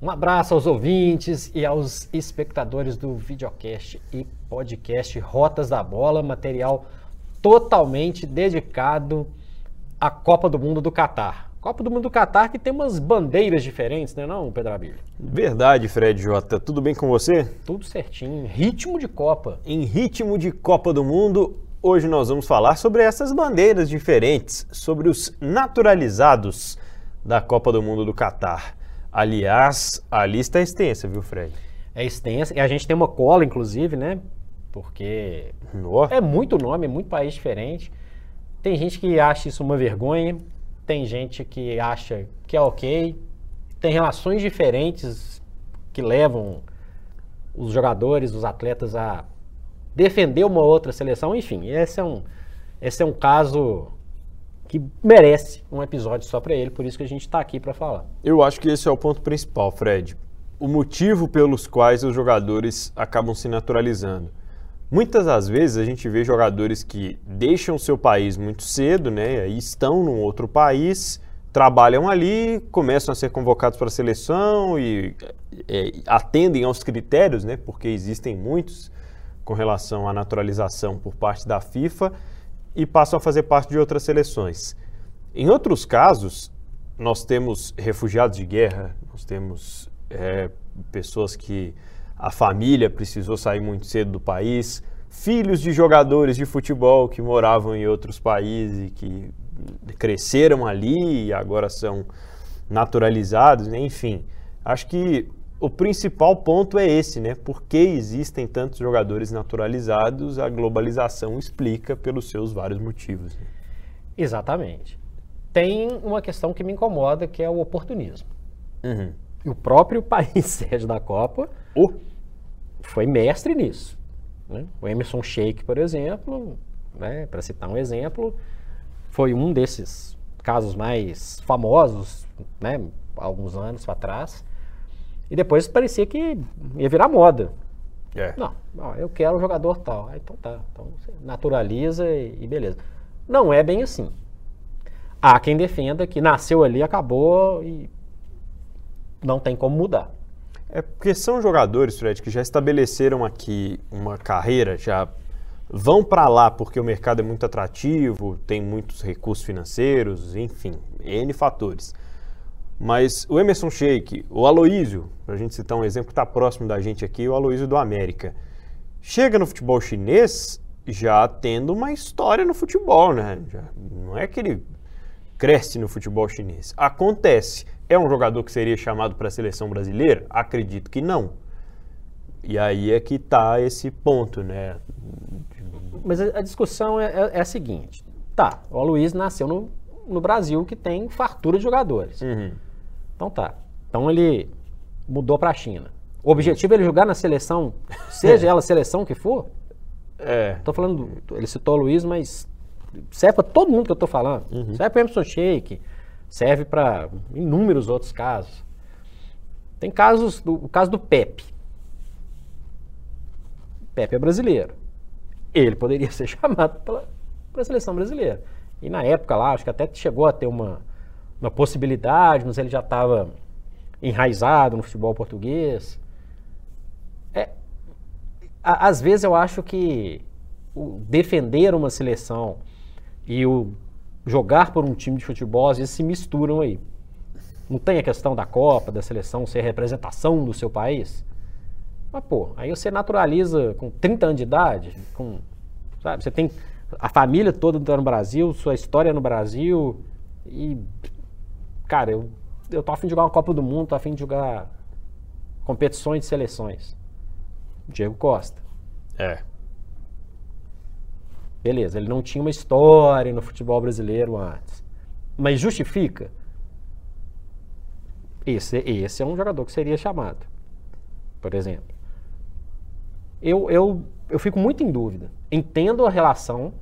Um abraço aos ouvintes e aos espectadores do videocast e podcast Rotas da Bola, material totalmente dedicado à Copa do Mundo do Catar. Copa do Mundo do Catar que tem umas bandeiras diferentes, né não, Pedro Abílio? Verdade, Fred Jota. Tudo bem com você? Tudo certinho, ritmo de Copa. Em ritmo de Copa do Mundo, hoje nós vamos falar sobre essas bandeiras diferentes, sobre os naturalizados da Copa do Mundo do Catar. Aliás, a lista é extensa, viu, Fred? É extensa. E a gente tem uma cola, inclusive, né? Porque é muito nome, é muito país diferente. Tem gente que acha isso uma vergonha, tem gente que acha que é ok, tem relações diferentes que levam os jogadores, os atletas a defender uma outra seleção, enfim, esse é um, esse é um caso que merece um episódio só para ele, por isso que a gente está aqui para falar. Eu acho que esse é o ponto principal, Fred. O motivo pelos quais os jogadores acabam se naturalizando. Muitas das vezes a gente vê jogadores que deixam seu país muito cedo, né, e estão num outro país, trabalham ali, começam a ser convocados para a seleção e é, atendem aos critérios, né, porque existem muitos com relação à naturalização por parte da FIFA e passam a fazer parte de outras seleções. Em outros casos, nós temos refugiados de guerra, nós temos é, pessoas que a família precisou sair muito cedo do país, filhos de jogadores de futebol que moravam em outros países e que cresceram ali e agora são naturalizados, né? enfim. Acho que o principal ponto é esse, né? Por que existem tantos jogadores naturalizados? A globalização explica pelos seus vários motivos. Né? Exatamente. Tem uma questão que me incomoda, que é o oportunismo. Uhum. E o próprio país sede da Copa uh. foi mestre nisso. Né? O Emerson Sheik, por exemplo, né, para citar um exemplo, foi um desses casos mais famosos, né, alguns anos para trás. E depois parecia que ia virar moda. É. Não, não, eu quero um jogador tal. Ah, então tá, então naturaliza e, e beleza. Não é bem assim. Há quem defenda que nasceu ali, acabou e não tem como mudar. É porque são jogadores, Fred, que já estabeleceram aqui uma carreira, já vão para lá porque o mercado é muito atrativo, tem muitos recursos financeiros, enfim, N fatores. Mas o Emerson Sheik, o Aloísio, para a gente citar um exemplo que está próximo da gente aqui, o Aloísio do América, chega no futebol chinês já tendo uma história no futebol, né? Já, não é que ele cresce no futebol chinês. Acontece. É um jogador que seria chamado para a seleção brasileira? Acredito que não. E aí é que está esse ponto, né? Mas a, discussão é, é, é, a seguinte: tá, o Aloysio nasceu no, no Brasil, que tem fartura de jogadores. Uhum. Então tá. Então ele mudou para a China. O objetivo é ele jogar na seleção, seja ela a seleção que for. É. Tô falando, ele citou o Luiz, mas serve para todo mundo que eu tô falando. Uhum. Serve para Emerson Sheik, serve para inúmeros outros casos. Tem casos, do, o caso do Pepe. Pepe é brasileiro. Ele poderia ser chamado para a seleção brasileira. E na época lá, acho que até chegou a ter uma, uma possibilidade, mas ele já estava enraizado no futebol português. É, a, às vezes eu acho que o defender uma seleção e o jogar por um time de futebol às vezes se misturam aí. Não tem a questão da Copa, da seleção ser representação do seu país? Mas, pô, aí você naturaliza com 30 anos de idade, com, sabe, você tem a família toda no Brasil, sua história no Brasil e, cara, eu, eu tô afim de jogar uma Copa do Mundo, tô afim de jogar competições de seleções. Diego Costa. É. Beleza, ele não tinha uma história no futebol brasileiro antes. Mas justifica? Esse, esse é um jogador que seria chamado, por exemplo. Eu, eu, eu fico muito em dúvida. Entendo a relação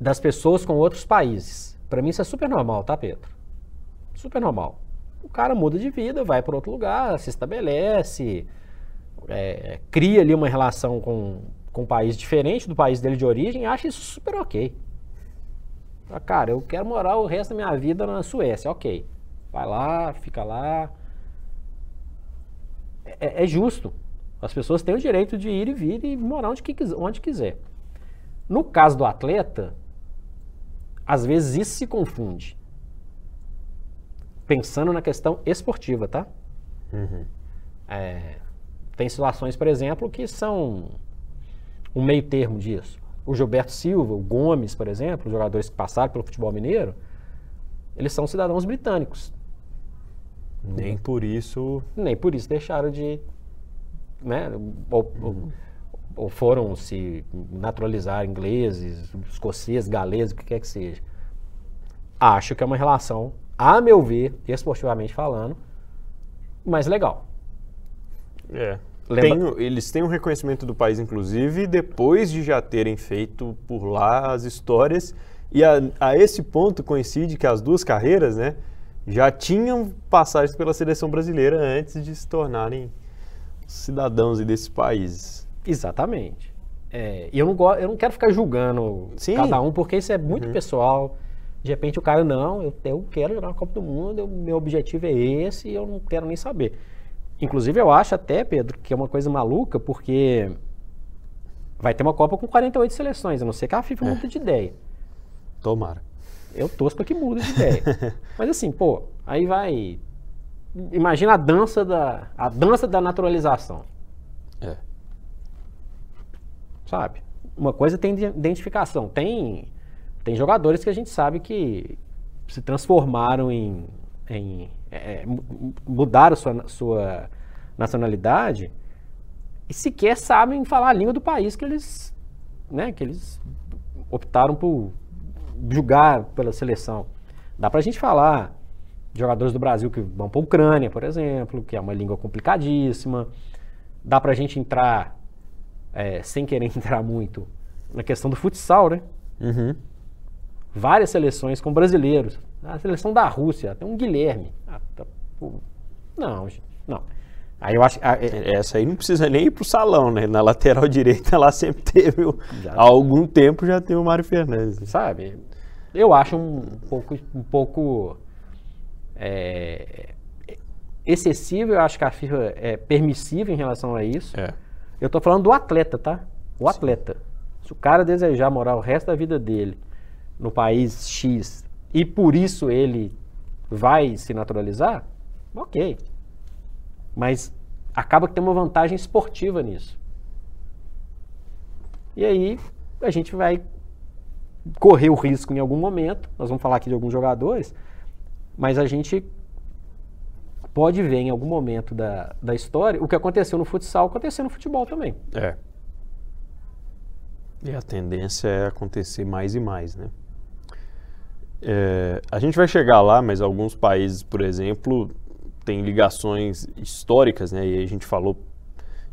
das pessoas com outros países. Para mim isso é super normal, tá, Pedro? Super normal. O cara muda de vida, vai para outro lugar, se estabelece, é, cria ali uma relação com, com um país diferente do país dele de origem, acha isso super ok. Cara, eu quero morar o resto da minha vida na Suécia, ok. Vai lá, fica lá, é, é justo. As pessoas têm o direito de ir e vir e morar onde, que, onde quiser. No caso do atleta, às vezes isso se confunde. Pensando na questão esportiva, tá? Uhum. É, tem situações, por exemplo, que são um meio termo disso. O Gilberto Silva, o Gomes, por exemplo, os jogadores que passaram pelo futebol mineiro, eles são cidadãos britânicos. Nem por isso. Nem por isso deixaram de. Né, ou, uhum. Ou, foram se naturalizar ingleses, escoceses, galeses, o que quer que seja. Acho que é uma relação, a meu ver, esportivamente falando, mais legal. É. Lembra... Tem, eles têm um reconhecimento do país, inclusive, depois de já terem feito por lá as histórias. E a, a esse ponto coincide que as duas carreiras, né? já tinham passagens pela seleção brasileira antes de se tornarem cidadãos desses países. Exatamente. É, e eu não, eu não quero ficar julgando Sim. cada um, porque isso é muito uhum. pessoal. De repente o cara, não, eu, eu quero jogar na Copa do Mundo, eu, meu objetivo é esse e eu não quero nem saber. Inclusive eu acho até, Pedro, que é uma coisa maluca, porque vai ter uma Copa com 48 seleções, a não ser que a FIFA é. mude de ideia. Tomara. Eu torço para que mude de ideia. Mas assim, pô, aí vai. Imagina a dança da, a dança da naturalização. Sabe? Uma coisa tem identificação. Tem, tem jogadores que a gente sabe que se transformaram em. em é, é mudaram sua, sua nacionalidade e sequer sabem falar a língua do país que eles, né, que eles optaram por julgar pela seleção. Dá para a gente falar de jogadores do Brasil que vão para a Ucrânia, por exemplo, que é uma língua complicadíssima. Dá para a gente entrar, é, sem querer entrar muito, na questão do futsal, né? Uhum. Várias seleções com brasileiros. A seleção da Rússia, tem um Guilherme. Ah, tá, não, não. Aí eu acho. A, é, Essa aí não precisa nem ir pro salão, né? Na lateral direita lá sempre teve. há algum tempo já tem o Mário Fernandes. Sabe? Eu acho um pouco. Um pouco é, excessivo, eu acho que a FIFA é permissiva em relação a isso. É. Eu tô falando do atleta, tá? O atleta. Se o cara desejar morar o resto da vida dele no país X e por isso ele vai se naturalizar, ok. Mas acaba que tem uma vantagem esportiva nisso. E aí a gente vai correr o risco em algum momento, nós vamos falar aqui de alguns jogadores, mas a gente pode ver em algum momento da, da história o que aconteceu no futsal acontecer no futebol também. É. E a tendência é acontecer mais e mais, né? É, a gente vai chegar lá, mas alguns países, por exemplo, tem ligações históricas, né? E a gente falou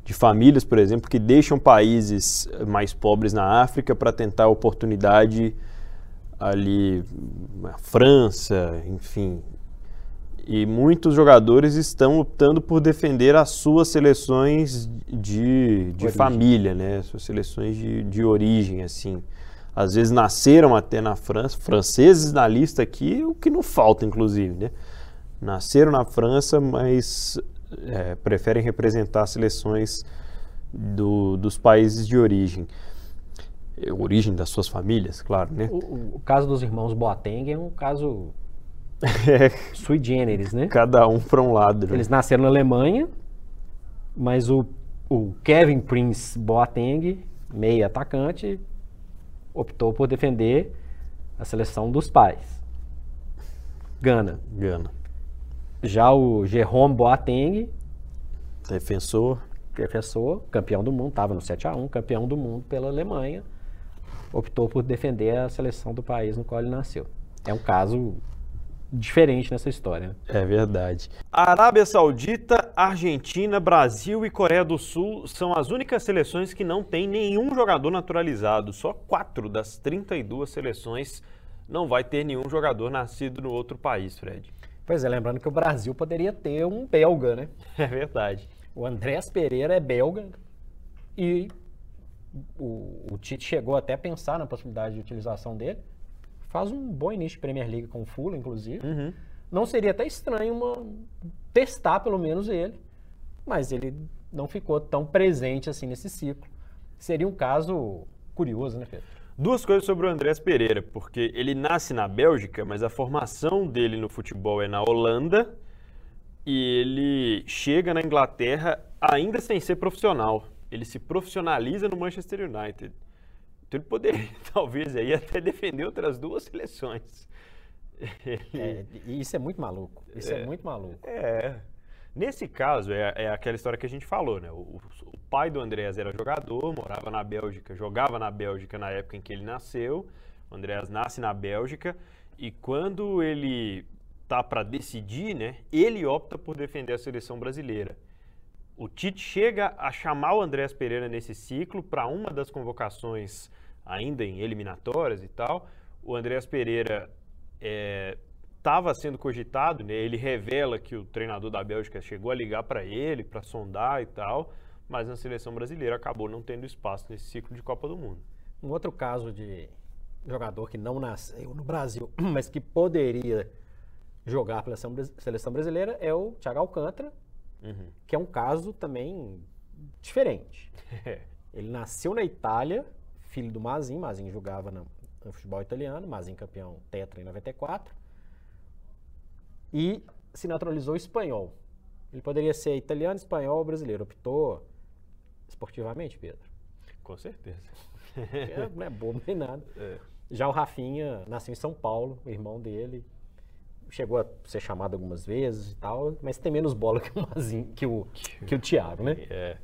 de famílias, por exemplo, que deixam países mais pobres na África para tentar oportunidade ali, França, enfim. E muitos jogadores estão optando por defender as suas seleções de, de família, né? Suas seleções de, de origem, assim. Às vezes nasceram até na França, franceses na lista aqui, o que não falta, inclusive, né? nasceram na França, mas é, preferem representar seleções do, dos países de origem. É, origem das suas famílias, claro, né? O, o caso dos irmãos Boateng é um caso é. sui generis, né? Cada um para um lado. Né? Eles nasceram na Alemanha, mas o, o Kevin Prince Boateng, meio atacante, optou por defender a seleção dos pais. Gana. Gana. Já o Jerome Boateng, defensor, defensor, campeão do mundo, estava no 7 a 1, campeão do mundo pela Alemanha, optou por defender a seleção do país no qual ele nasceu. É um caso diferente nessa história. Né? É verdade. Arábia Saudita, Argentina, Brasil e Coreia do Sul são as únicas seleções que não têm nenhum jogador naturalizado. Só quatro das 32 seleções não vai ter nenhum jogador nascido no outro país, Fred. Pois é, lembrando que o Brasil poderia ter um belga, né? É verdade. O Andrés Pereira é belga e o, o Tite chegou até a pensar na possibilidade de utilização dele. Faz um bom início de Premier League com o Fulham, inclusive. Uhum. Não seria até estranho uma, testar pelo menos ele mas ele não ficou tão presente assim nesse ciclo. Seria um caso curioso, né, Pedro? Duas coisas sobre o Andrés Pereira, porque ele nasce na Bélgica, mas a formação dele no futebol é na Holanda e ele chega na Inglaterra ainda sem ser profissional. Ele se profissionaliza no Manchester United. Então ele poderia, talvez, aí até defender outras duas seleções. É, isso é muito maluco. Isso é, é muito maluco. É. Nesse caso, é, é, aquela história que a gente falou, né? O, o, pai do Andréas era jogador, morava na Bélgica, jogava na Bélgica na época em que ele nasceu. O Andréas nasce na Bélgica e quando ele tá para decidir, né? Ele opta por defender a seleção brasileira. O Tite chega a chamar o Andréas Pereira nesse ciclo para uma das convocações ainda em eliminatórias e tal. O Andréas Pereira estava é, sendo cogitado, né? ele revela que o treinador da Bélgica chegou a ligar para ele, para sondar e tal, mas na seleção brasileira acabou não tendo espaço nesse ciclo de Copa do Mundo. Um outro caso de jogador que não nasceu no Brasil, mas que poderia jogar pela seleção brasileira é o Thiago Alcântara, uhum. que é um caso também diferente. Ele nasceu na Itália, filho do Mazin, Mazin jogava no, no futebol italiano, Mazin campeão tetra em 94, e se naturalizou espanhol. Ele poderia ser italiano, espanhol ou brasileiro. Optou esportivamente, Pedro? Com certeza. É, não é bobo nem nada. É. Já o Rafinha nasceu em São Paulo, o irmão dele. Chegou a ser chamado algumas vezes e tal, mas tem menos bola que o Mazinho, que o, que o Thiago, né? É.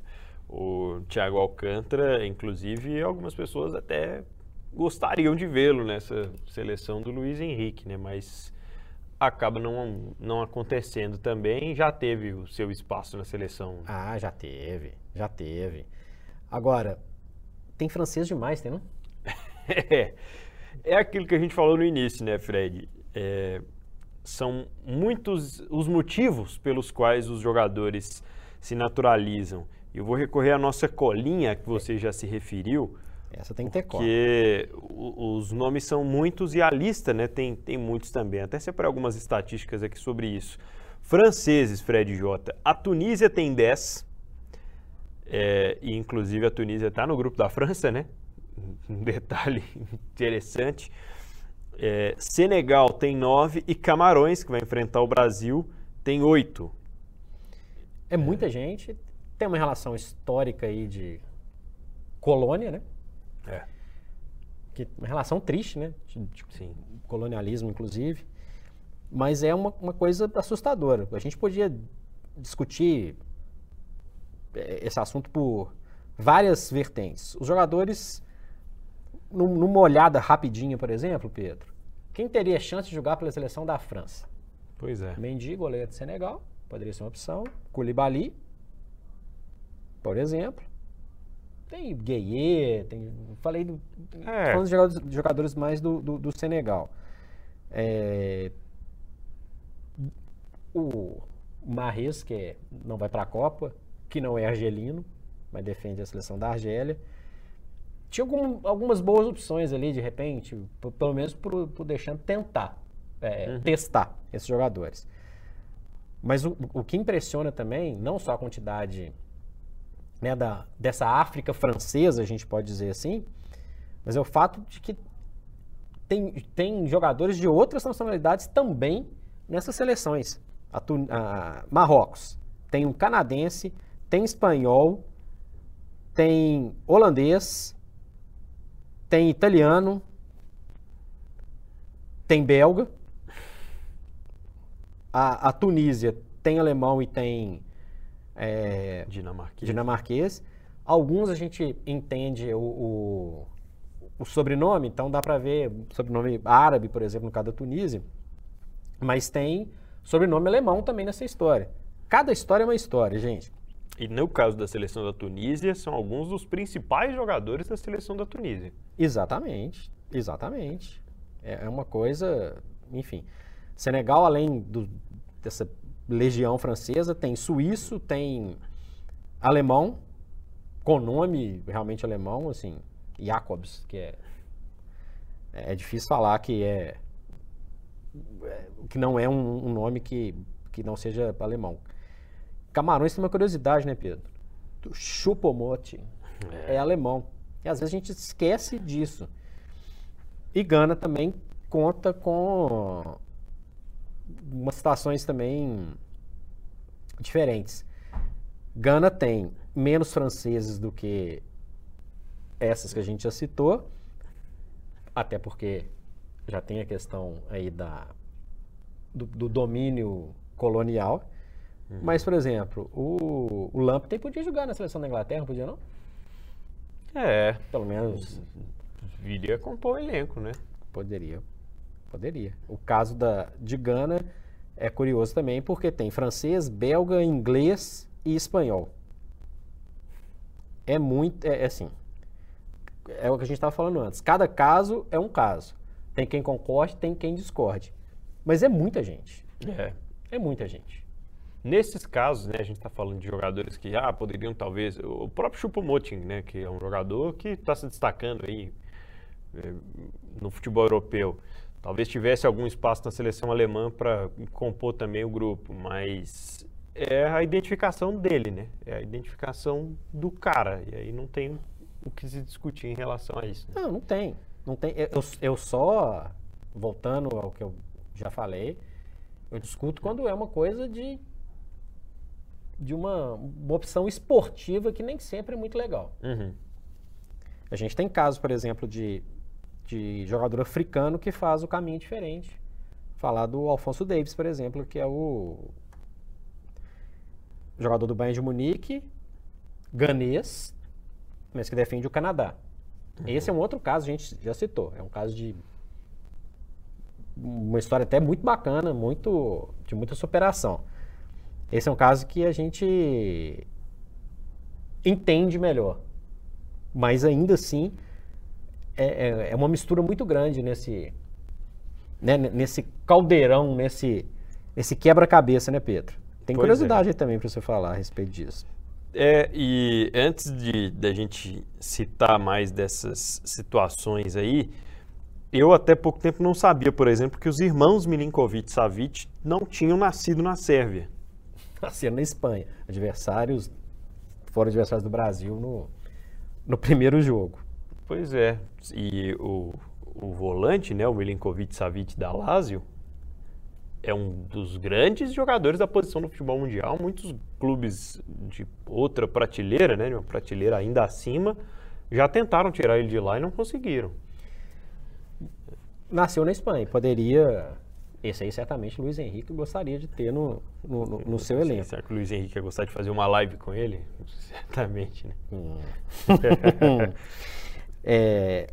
O Thiago Alcântara, inclusive, algumas pessoas até gostariam de vê-lo nessa seleção do Luiz Henrique, né? Mas acaba não, não acontecendo também. Já teve o seu espaço na seleção. Ah, já teve, já teve. Agora, tem francês demais, tem não? é, é aquilo que a gente falou no início, né, Fred? É, são muitos os motivos pelos quais os jogadores se naturalizam. Eu vou recorrer à nossa colinha que você já se referiu. Essa tem que ter cola. Porque os nomes são muitos e a lista né, tem, tem muitos também. Até separei algumas estatísticas aqui sobre isso. Franceses, Fred J. A Tunísia tem 10. É, e inclusive a Tunísia está no grupo da França, né? Um detalhe interessante. É, Senegal tem 9 e Camarões, que vai enfrentar o Brasil, tem 8. É muita é. gente tem uma relação histórica aí de colônia, né? É. Que, uma relação triste, né? De, de Sim. colonialismo, inclusive. Mas é uma, uma coisa assustadora. A gente podia discutir é, esse assunto por várias vertentes. Os jogadores, numa olhada rapidinha, por exemplo, Pedro, quem teria chance de jogar pela seleção da França? Pois é. Mendy, goleiro de Senegal, poderia ser uma opção. Koulibaly, por exemplo. Tem Gueye, tem. Falei do. É. Falando de jogadores, jogadores mais do, do, do Senegal. É, o Marres, que é, não vai para a Copa, que não é argelino, mas defende a seleção da Argélia. Tinha algum, algumas boas opções ali, de repente, pelo menos por, por deixando tentar, é, uhum. testar esses jogadores. Mas o, o que impressiona também, não só a quantidade né, da, dessa África francesa, a gente pode dizer assim, mas é o fato de que tem, tem jogadores de outras nacionalidades também nessas seleções. A, a Marrocos tem um canadense, tem espanhol, tem holandês, tem italiano, tem belga. A, a Tunísia tem alemão e tem é, dinamarquês. dinamarquês. Alguns a gente entende o, o, o sobrenome, então dá para ver sobrenome árabe, por exemplo, no caso da Tunísia, mas tem sobrenome alemão também nessa história. Cada história é uma história, gente. E no caso da seleção da Tunísia, são alguns dos principais jogadores da seleção da Tunísia. Exatamente, exatamente. É, é uma coisa, enfim. Senegal, além do, dessa legião francesa, tem suíço, tem alemão, com nome realmente alemão, assim, Jacobs, que é, é difícil falar que é, que não é um, um, nome que, que não seja alemão. Camarões tem uma curiosidade, né, Pedro? Chupomote é. é alemão. E às vezes a gente esquece disso. E Gana também conta com umas situações também diferentes. Gana tem menos franceses do que essas que a gente já citou, até porque já tem a questão aí da, do, do domínio colonial. Uhum. Mas, por exemplo, o, o Lamptey podia jogar na seleção da Inglaterra, podia não? É. Pelo menos. Viria compor o elenco, né? Poderia. Poderia. O caso da, de Gana é curioso também porque tem francês, belga, inglês e espanhol. É muito. É, é assim é o que a gente estava falando antes. Cada caso é um caso. Tem quem concorde, tem quem discorde. Mas é muita gente. É. É muita gente. Nesses casos, né, a gente está falando de jogadores que ah, poderiam talvez. O próprio Chupomoting, né, que é um jogador que está se destacando aí é, no futebol europeu. Talvez tivesse algum espaço na seleção alemã para compor também o grupo, mas é a identificação dele, né? É a identificação do cara. E aí não tem o que se discutir em relação a isso. Né? Não, não tem. Não tem. Eu, eu só, voltando ao que eu já falei, eu discuto quando é uma coisa de, de uma, uma opção esportiva que nem sempre é muito legal. Uhum. A gente tem casos, por exemplo, de, de jogador africano que faz o caminho diferente. Falar do Alfonso Davis, por exemplo, que é o jogador do Bayern de Munique, ganês, mas que defende o Canadá. Uhum. Esse é um outro caso, a gente já citou. É um caso de uma história até muito bacana, muito de muita superação. Esse é um caso que a gente entende melhor, mas ainda assim é, é, é uma mistura muito grande nesse né, nesse caldeirão, nesse nesse quebra-cabeça, né, Pedro? Tem pois curiosidade é. também para você falar a respeito disso. É, e antes de da gente citar mais dessas situações aí, eu até pouco tempo não sabia, por exemplo, que os irmãos Milinkovic Savic não tinham nascido na Sérvia. Nasceram na Espanha. Adversários, foram adversários do Brasil no, no primeiro jogo. Pois é. E o, o volante, né, o Milinkovic Savic da Lazio, é um dos grandes jogadores da posição no futebol mundial. Muitos clubes de outra prateleira, né, de uma prateleira ainda acima, já tentaram tirar ele de lá e não conseguiram. Nasceu na Espanha, poderia. Esse aí certamente Luiz Henrique gostaria de ter no, no, no, no seu elenco. Será que o Luiz Henrique ia gostar de fazer uma live com ele? Certamente, né? Hum. é,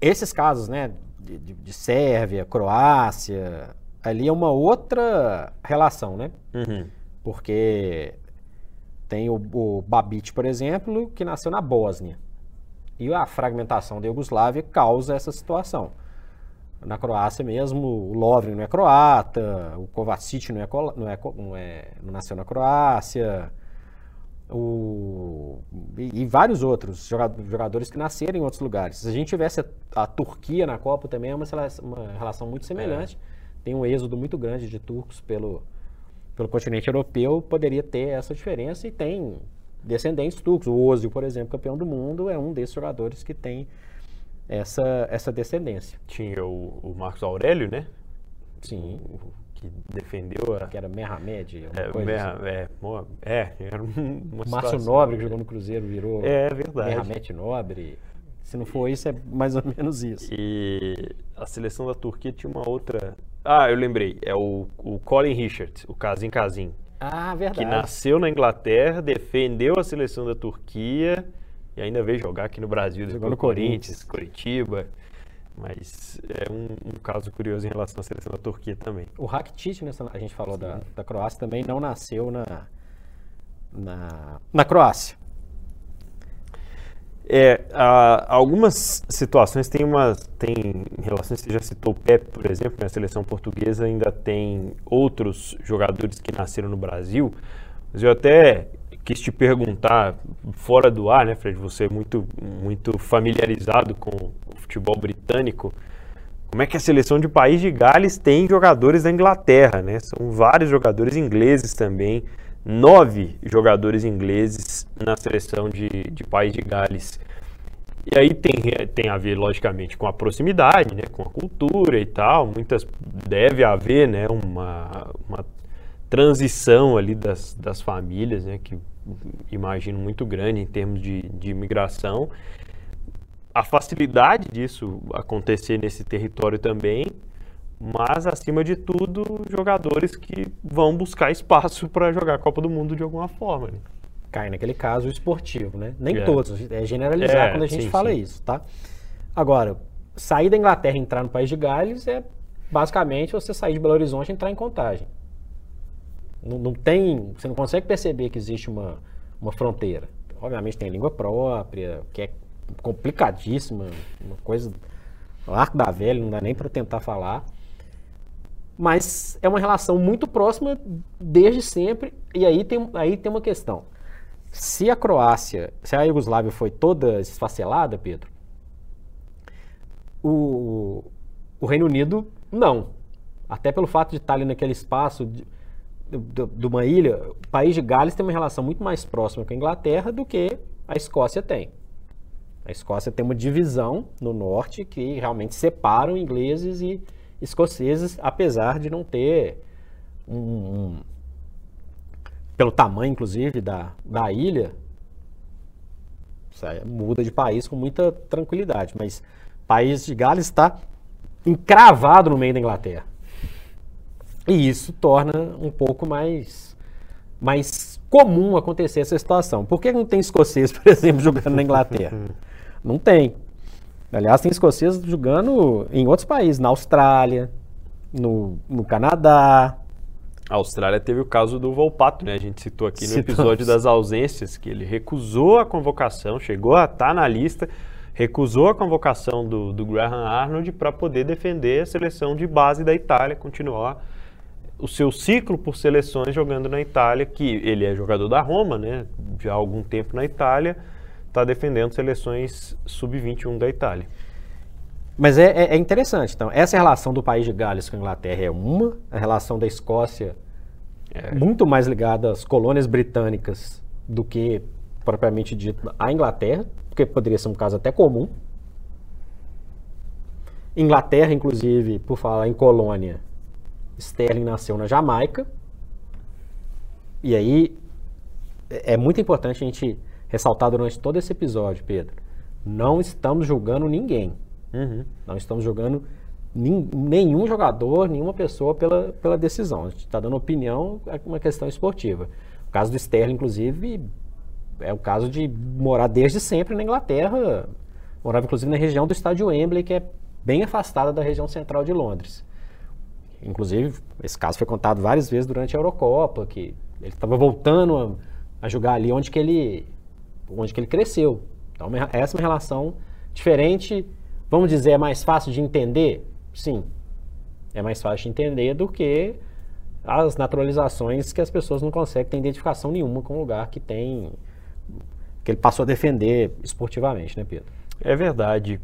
esses casos, né, de, de, de Sérvia, Croácia, ali é uma outra relação, né? Uhum. Porque tem o, o Babit, por exemplo, que nasceu na Bósnia. E a fragmentação da Iugoslávia causa essa situação. Na Croácia mesmo, o Lovren não é croata, o Kovacic não é, não é, não é não nasceu na Croácia, o, e, e, vários outros jogadores que nasceram em outros lugares. Se a gente tivesse a, a Turquia na Copa também é uma, uma relação muito semelhante. É tem um êxodo muito grande de turcos pelo, pelo continente europeu, poderia ter essa diferença e tem descendentes turcos. O Ozil, por exemplo, campeão do mundo, é um desses jogadores que tem essa, essa descendência. Tinha o, o Marcos Aurélio, né? Sim. O, que defendeu a... Que era Merhamed, é, Merha, assim. é, é, era uma Márcio Nobre, que jogou no Cruzeiro, virou é, verdade. Merhamed Nobre. Se não for isso, é mais ou menos isso. E a seleção da Turquia tinha uma outra ah, eu lembrei. É o, o Colin Richard, o Casim Casim. Ah, verdade. Que nasceu na Inglaterra, defendeu a seleção da Turquia e ainda veio jogar aqui no Brasil. Jogou no Corinthians, Curitiba. Mas é um, um, caso curioso em relação à seleção da Turquia também. O Rakitic, né, a gente falou da, da Croácia, também não nasceu na, na, na Croácia. É, algumas situações tem uma tem relações você já citou o Pepe por exemplo na seleção portuguesa ainda tem outros jogadores que nasceram no Brasil mas eu até quis te perguntar fora do ar né Fred? Você é muito muito familiarizado com o futebol britânico. Como é que a seleção de País de Gales tem jogadores da Inglaterra né? São vários jogadores ingleses também. Nove jogadores ingleses na seleção de, de País de Gales. E aí tem, tem a ver, logicamente, com a proximidade, né, com a cultura e tal. Muitas deve haver né, uma, uma transição ali das, das famílias, né, que imagino muito grande em termos de, de imigração. A facilidade disso acontecer nesse território também, mas acima de tudo, jogadores que vão buscar espaço para jogar a Copa do Mundo de alguma forma. Né? Cai naquele caso esportivo, né? Nem é. todos, é generalizar é, quando a gente sim, fala sim. isso, tá? Agora, sair da Inglaterra e entrar no país de Gales é basicamente você sair de Belo Horizonte e entrar em contagem. Não, não, tem, você não consegue perceber que existe uma, uma fronteira. Obviamente tem língua própria, que é complicadíssima, uma coisa, arco da velha, não dá nem para tentar falar. Mas é uma relação muito próxima desde sempre. E aí tem, aí tem uma questão. Se a Croácia, se a Iugoslávia foi toda esfacelada, Pedro, o, o Reino Unido não. Até pelo fato de estar ali naquele espaço de, de, uma ilha, o país de Gales tem uma relação muito mais próxima com a Inglaterra do que a Escócia tem. A Escócia tem uma divisão no norte que realmente separam ingleses e escoceses, apesar de não ter um, um pelo tamanho, inclusive, da, da ilha, muda de país com muita tranquilidade. Mas o país de Gales está encravado no meio da Inglaterra. E isso torna um pouco mais, mais comum acontecer essa situação. Por que não tem escocês, por exemplo, jogando na Inglaterra? não tem. Aliás, tem escoceses jogando em outros países, na Austrália, no, no Canadá. A Austrália teve o caso do Volpato, né? A gente citou aqui no episódio das ausências, que ele recusou a convocação, chegou a estar na lista, recusou a convocação do, do Graham Arnold para poder defender a seleção de base da Itália, continuar o seu ciclo por seleções jogando na Itália, que ele é jogador da Roma, né? Já há algum tempo na Itália, está defendendo seleções sub-21 da Itália. Mas é, é, é, interessante. Então, essa relação do país de Gales com a Inglaterra é uma, a relação da Escócia é muito mais ligada às colônias britânicas do que propriamente dito à Inglaterra, porque poderia ser um caso até comum. Inglaterra, inclusive, por falar em colônia, Sterling nasceu na Jamaica. E aí é muito importante a gente ressaltar durante todo esse episódio, Pedro. Não estamos julgando ninguém. Uhum. Não estamos julgando nenhum jogador, nenhuma pessoa pela, pela decisão. A gente está dando opinião, é uma questão esportiva. O caso do Sterling, inclusive, é o caso de morar desde sempre na Inglaterra. Morava, inclusive, na região do estádio Wembley, que é bem afastada da região central de Londres. Inclusive, esse caso foi contado várias vezes durante a Eurocopa, que ele estava voltando a, a, jogar ali onde que ele, onde que ele cresceu. Então, essa é uma relação diferente, vamos dizer, é mais fácil de entender? Sim, é mais fácil de entender do que as naturalizações que as pessoas não conseguem ter identificação nenhuma com o lugar que tem que ele passou a defender esportivamente, né, Pedro? É verdade.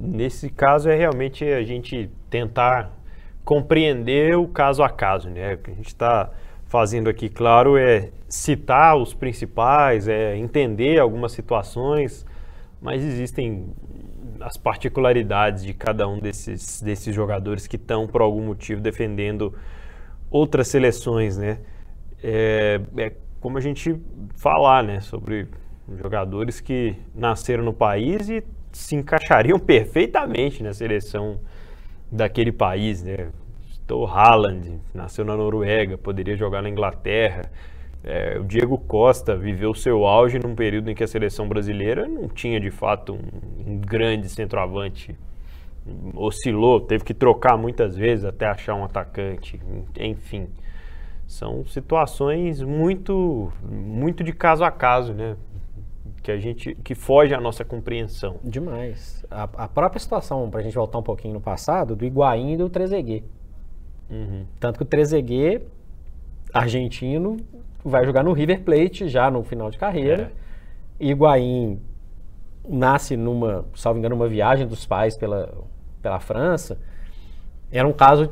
Nesse caso é realmente a gente tentar compreender o caso a caso, né? O que a gente está fazendo aqui, claro, é citar os principais, é entender algumas situações, mas existem as particularidades de cada um desses, desses jogadores que estão, por algum motivo, defendendo outras seleções, né? É, é como a gente falar, né, sobre jogadores que nasceram no país e se encaixariam perfeitamente na seleção daquele país, né? O Haaland nasceu na Noruega, poderia jogar na Inglaterra. É, o Diego Costa viveu seu auge num período em que a seleção brasileira não tinha de fato um, um grande centroavante. Oscilou, teve que trocar muitas vezes até achar um atacante. Enfim, são situações muito, muito de caso a caso, né? Que a gente que foge à nossa compreensão. Demais. A, a própria situação, para a gente voltar um pouquinho no passado, do Higuaín e do Trezeguet. Uhum. Tanto que o Trezeguet, argentino, vai jogar no River Plate já no final de carreira. É. Higuaín nasce numa, salvo engano, uma viagem dos pais pela, pela França. Era um caso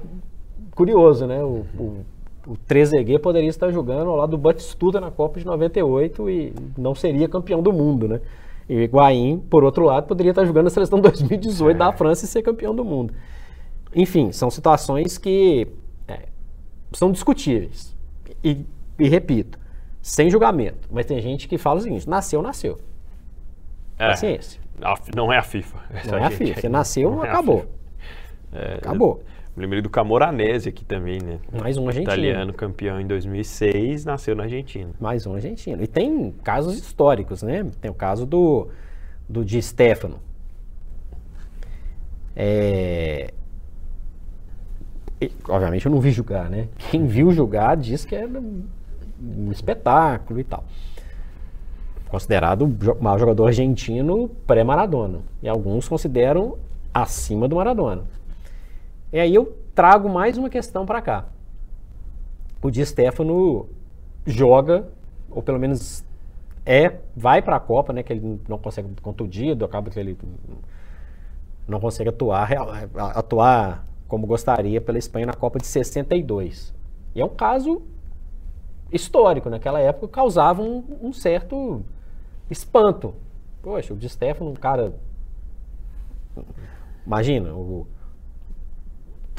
curioso, né? O, o o Trezeguet poderia estar jogando ao lado do Batistuta na Copa de 98 e não seria campeão do mundo, né? E o Higuaín, por outro lado, poderia estar jogando a seleção 2018 é. da França e ser campeão do mundo. Enfim, são situações que é, são discutíveis. E, e, repito, sem julgamento. Mas tem gente que fala o seguinte: nasceu, nasceu. É, Paciência. Não é a FIFA. Não é a FIFA. Você nasceu, é acabou. É, acabou. Lembrei do Camoranese aqui também, né? Mais um argentino. Italiano campeão em 2006, nasceu na Argentina. Mais um argentino. E tem casos históricos, né? Tem o caso do, do Di Stefano. É... E, obviamente eu não vi jogar, né? Quem viu jogar diz que é um espetáculo e tal considerado o maior jogador argentino pré-Maradona. E alguns consideram acima do Maradona. E aí eu trago mais uma questão para cá. O Di Stefano joga, ou pelo menos é, vai para a Copa, né, que ele não consegue contundido, acaba que ele não consegue atuar, atuar como gostaria pela Espanha na Copa de 62. E é um caso histórico, naquela época causava um, um certo espanto. Poxa, o Di Stefano, um cara. Imagina, o,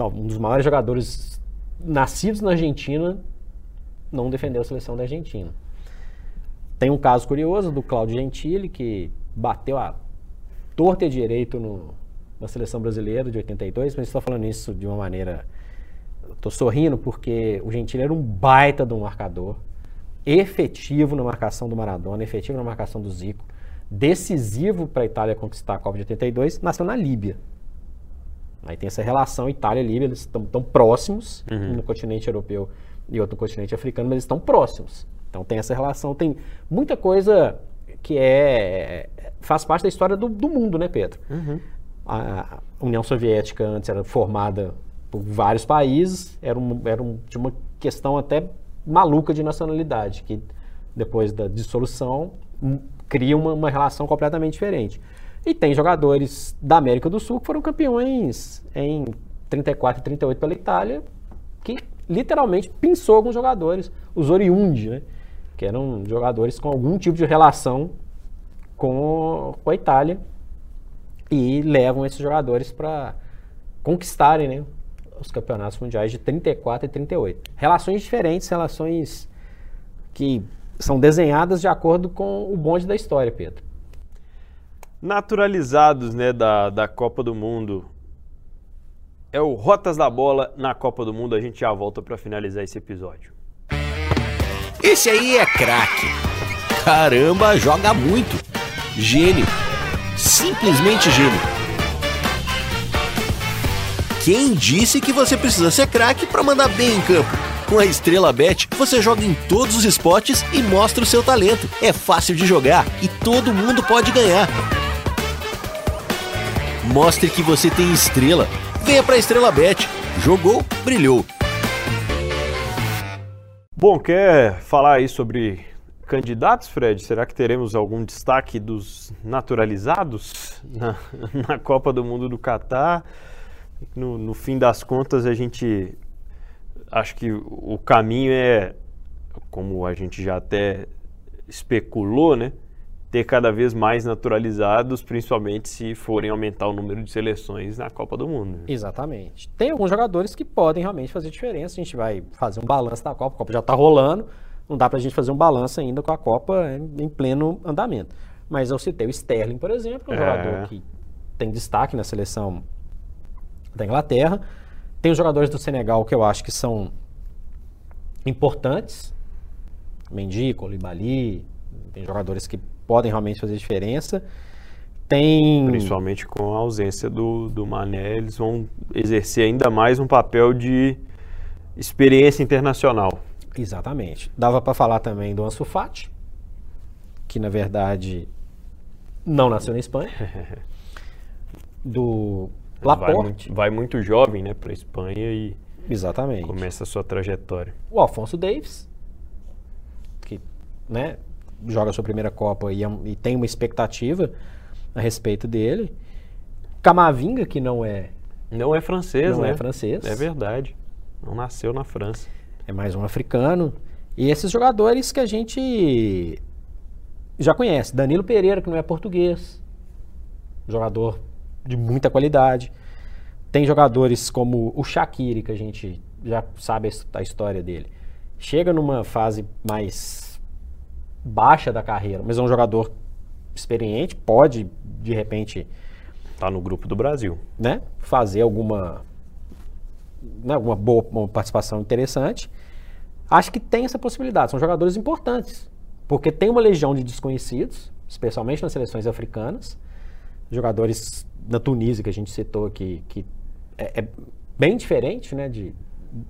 um dos maiores jogadores nascidos na Argentina não defendeu a seleção da Argentina. Tem um caso curioso do Claudio Gentili, que bateu a torta e direito no, na seleção brasileira de 82, mas estou falando isso de uma maneira. Estou sorrindo porque o Gentili era um baita de um marcador efetivo na marcação do Maradona, efetivo na marcação do Zico, decisivo para a Itália conquistar a Copa de 82, nasceu na Líbia. Aí tem essa relação Itália e Líbia, eles estão tão próximos, uhum. no continente europeu e outro continente africano, mas eles estão próximos. Então tem essa relação, tem muita coisa que é faz parte da história do, do mundo, né, Pedro? Uhum. A União Soviética antes era formada por vários países, era, um, era um, de uma questão até maluca de nacionalidade, que depois da dissolução um, cria uma, uma relação completamente diferente. E tem jogadores da América do Sul que foram campeões em 34 e 38 pela Itália, que literalmente pinçou alguns jogadores, os oriundi, né? que eram jogadores com algum tipo de relação com, com a Itália, e levam esses jogadores para conquistarem né, os campeonatos mundiais de 34 e 38. Relações diferentes, relações que são desenhadas de acordo com o bonde da história, Pedro. Naturalizados né, da, da Copa do Mundo. É o Rotas da Bola na Copa do Mundo. A gente já volta para finalizar esse episódio. Esse aí é craque. Caramba, joga muito. Gênio. Simplesmente gênio. Quem disse que você precisa ser craque para mandar bem em campo? Com a Estrela Bet, você joga em todos os esportes e mostra o seu talento. É fácil de jogar e todo mundo pode ganhar. Mostre que você tem estrela. Venha para a Estrela Bet. Jogou, brilhou. Bom, quer falar aí sobre candidatos, Fred? Será que teremos algum destaque dos naturalizados na, na Copa do Mundo do Catar? No, no fim das contas, a gente acho que o caminho é, como a gente já até especulou, né? Ter cada vez mais naturalizados, principalmente se forem aumentar o número de seleções na Copa do Mundo. Exatamente. Tem alguns jogadores que podem realmente fazer diferença. A gente vai fazer um balanço da Copa, a Copa já está rolando, não dá para a gente fazer um balanço ainda com a Copa em pleno andamento. Mas eu citei o Sterling, por exemplo, um é. jogador que tem destaque na seleção da Inglaterra. Tem os jogadores do Senegal que eu acho que são importantes. Mendy, Colibali, tem jogadores que podem realmente fazer diferença. Tem... Principalmente com a ausência do, do Mané, eles vão exercer ainda mais um papel de experiência internacional. Exatamente. Dava para falar também do Ansu Fati, que na verdade não nasceu na Espanha. do Laporte. Vai muito, vai muito jovem né, para a Espanha e Exatamente. começa a sua trajetória. O Alfonso Davis, que né, joga a sua primeira Copa e, é e tem uma expectativa a respeito dele. Camavinga, que não é. Não é francês, não né? é francês. É verdade. Não nasceu na França. é mais um africano. E esses jogadores que a gente já conhece. Danilo Pereira, que não é português, jogador de muita qualidade. Tem jogadores como o Shaqiri, que a gente já sabe a história dele. Chega numa fase mais baixa da carreira, mas é um jogador experiente, pode de repente tá no grupo do Brasil, né? Fazer alguma né, alguma boa uma participação interessante. Acho que tem essa possibilidade. São jogadores importantes, porque tem uma legião de desconhecidos, especialmente nas seleções africanas. Jogadores na Tunísia que a gente citou aqui, que é, é bem diferente, né, de,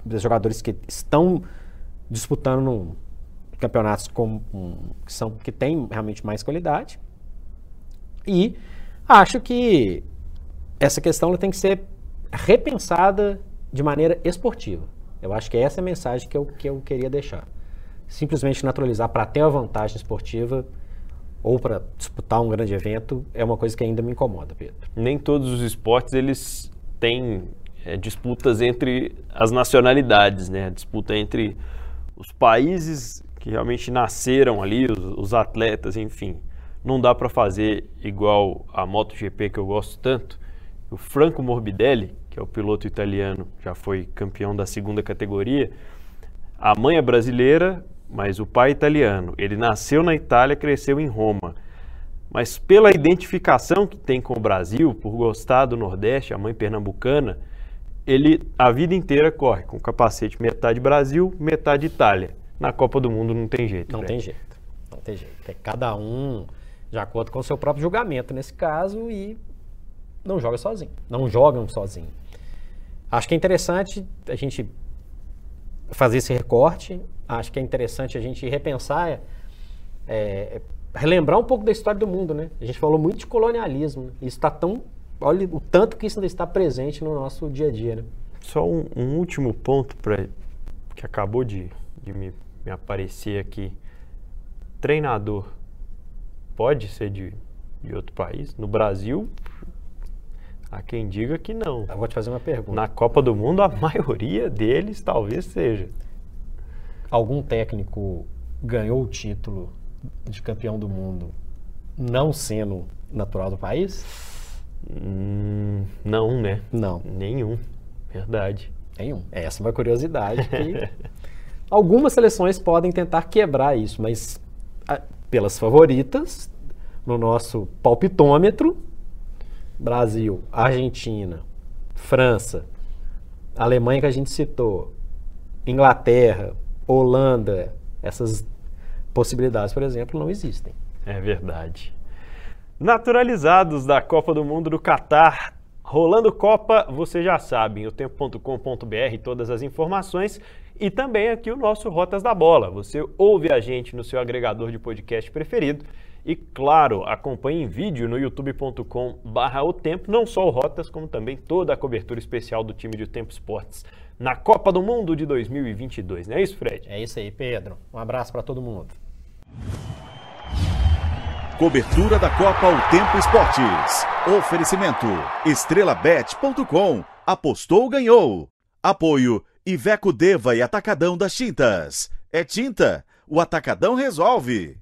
de jogadores que estão disputando campeonatos com, que são que têm realmente mais qualidade. E acho que essa questão tem que ser repensada de maneira esportiva. Eu acho que essa é a mensagem que eu, que eu queria deixar. Simplesmente naturalizar para ter uma vantagem esportiva ou para disputar um grande evento é uma coisa que ainda me incomoda, Pedro. Nem todos os esportes eles têm é, disputas entre as nacionalidades, né? Disputa entre os países que realmente nasceram ali, os, os atletas, enfim não dá para fazer igual a MotoGP que eu gosto tanto. O Franco Morbidelli, que é o piloto italiano, já foi campeão da segunda categoria. A mãe é brasileira, mas o pai é italiano. Ele nasceu na Itália, cresceu em Roma. Mas pela identificação que tem com o Brasil, por gostar do Nordeste, a mãe pernambucana, ele a vida inteira corre com capacete metade Brasil, metade Itália. Na Copa do Mundo não tem jeito. Não tem jeito. Não tem jeito. É cada um de acordo com o seu próprio julgamento nesse caso e não joga sozinho. Não jogam sozinho. Acho que é interessante a gente fazer esse recorte. Acho que é interessante a gente repensar, é, relembrar um pouco da história do mundo, né? A gente falou muito de colonialismo. Né? Isso está tão. Olha o tanto que isso ainda está presente no nosso dia a dia, né? Só um, um último ponto para que acabou de, de me, me aparecer aqui. Treinador pode ser de, de outro país. No Brasil, há quem diga que não. Eu vou te fazer uma pergunta. Na Copa do Mundo, a maioria deles talvez seja. Algum técnico ganhou o título de campeão do mundo não sendo natural do país? Hum, não, né? Não. Nenhum. Verdade. Nenhum. Essa é uma curiosidade que algumas seleções podem tentar quebrar isso, mas pelas favoritas, no nosso palpitômetro, Brasil, Argentina, França, Alemanha que a gente citou, Inglaterra, Holanda, essas possibilidades, por exemplo, não existem. É verdade. Naturalizados da Copa do Mundo do Catar, rolando Copa, você já sabe, o tempo.com.br todas as informações e também aqui o nosso Rotas da Bola. Você ouve a gente no seu agregador de podcast preferido e, claro, acompanhe em vídeo no youtube.com barra o tempo, não só o Rotas, como também toda a cobertura especial do time de O Tempo Esportes na Copa do Mundo de 2022. Não é isso, Fred? É isso aí, Pedro. Um abraço para todo mundo. Cobertura da Copa O Tempo Esportes. Oferecimento estrelabet.com. Apostou, ganhou. Apoio Iveco Deva e Atacadão das Tintas. É tinta, o Atacadão resolve.